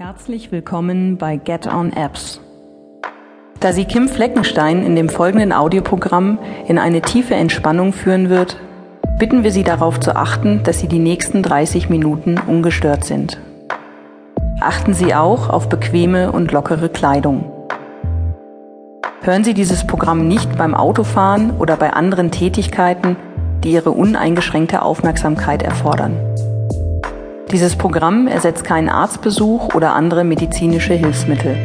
Herzlich willkommen bei Get On Apps. Da sie Kim Fleckenstein in dem folgenden Audioprogramm in eine tiefe Entspannung führen wird, bitten wir Sie darauf zu achten, dass Sie die nächsten 30 Minuten ungestört sind. Achten Sie auch auf bequeme und lockere Kleidung. Hören Sie dieses Programm nicht beim Autofahren oder bei anderen Tätigkeiten, die Ihre uneingeschränkte Aufmerksamkeit erfordern. Dieses Programm ersetzt keinen Arztbesuch oder andere medizinische Hilfsmittel.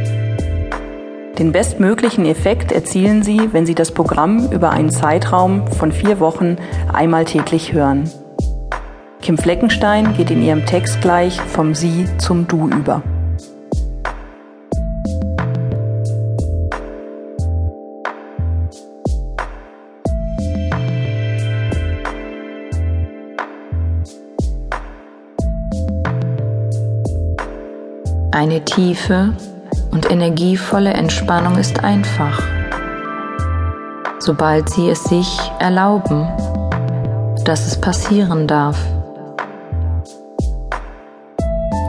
Den bestmöglichen Effekt erzielen Sie, wenn Sie das Programm über einen Zeitraum von vier Wochen einmal täglich hören. Kim Fleckenstein geht in ihrem Text gleich vom Sie zum Du über. Eine tiefe und energievolle Entspannung ist einfach, sobald Sie es sich erlauben, dass es passieren darf.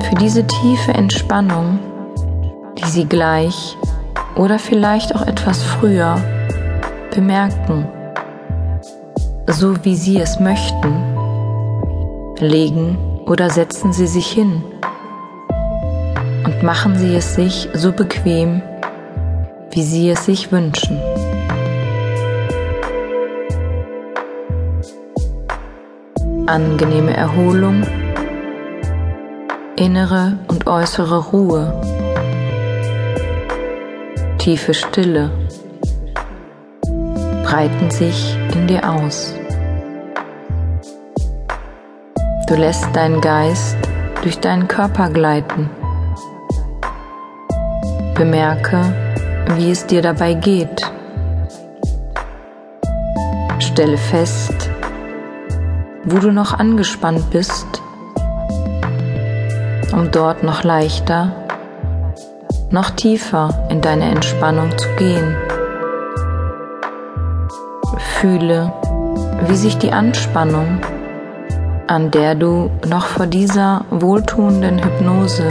Für diese tiefe Entspannung, die Sie gleich oder vielleicht auch etwas früher bemerken, so wie Sie es möchten, legen oder setzen Sie sich hin machen Sie es sich so bequem, wie Sie es sich wünschen. Angenehme Erholung, innere und äußere Ruhe, tiefe Stille breiten sich in dir aus. Du lässt deinen Geist durch deinen Körper gleiten. Bemerke, wie es dir dabei geht. Stelle fest, wo du noch angespannt bist, um dort noch leichter, noch tiefer in deine Entspannung zu gehen. Fühle, wie sich die Anspannung, an der du noch vor dieser wohltuenden Hypnose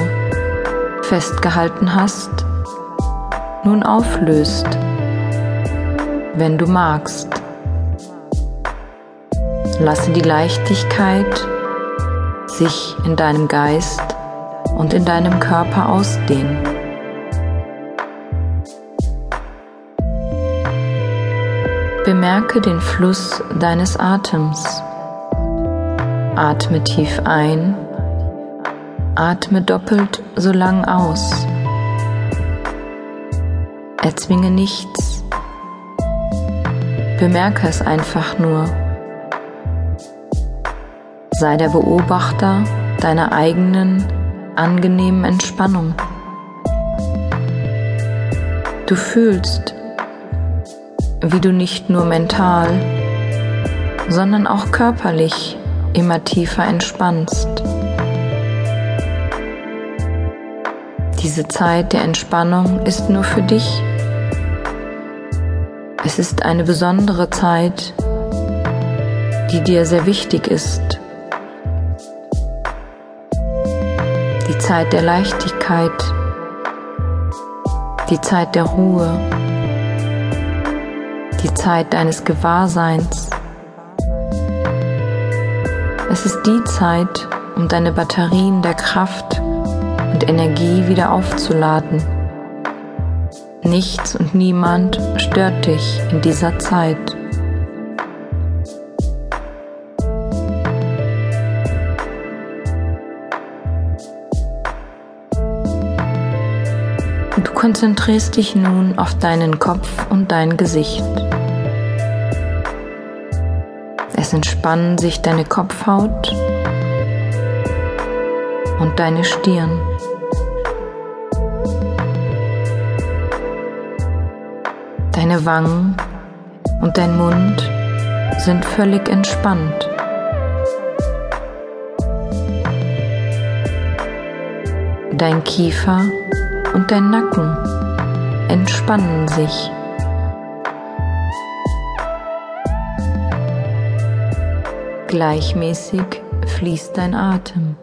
festgehalten hast, nun auflöst, wenn du magst. Lasse die Leichtigkeit sich in deinem Geist und in deinem Körper ausdehnen. Bemerke den Fluss deines Atems. Atme tief ein, atme doppelt so lang aus. Erzwinge nichts. Bemerke es einfach nur. Sei der Beobachter deiner eigenen angenehmen Entspannung. Du fühlst, wie du nicht nur mental, sondern auch körperlich immer tiefer entspannst. Diese Zeit der Entspannung ist nur für dich es ist eine besondere Zeit, die dir sehr wichtig ist. Die Zeit der Leichtigkeit, die Zeit der Ruhe, die Zeit deines Gewahrseins. Es ist die Zeit, um deine Batterien der Kraft und Energie wieder aufzuladen. Nichts und niemand stört dich in dieser Zeit. Du konzentrierst dich nun auf deinen Kopf und dein Gesicht. Es entspannen sich deine Kopfhaut und deine Stirn. Deine Wangen und dein Mund sind völlig entspannt. Dein Kiefer und dein Nacken entspannen sich. Gleichmäßig fließt dein Atem.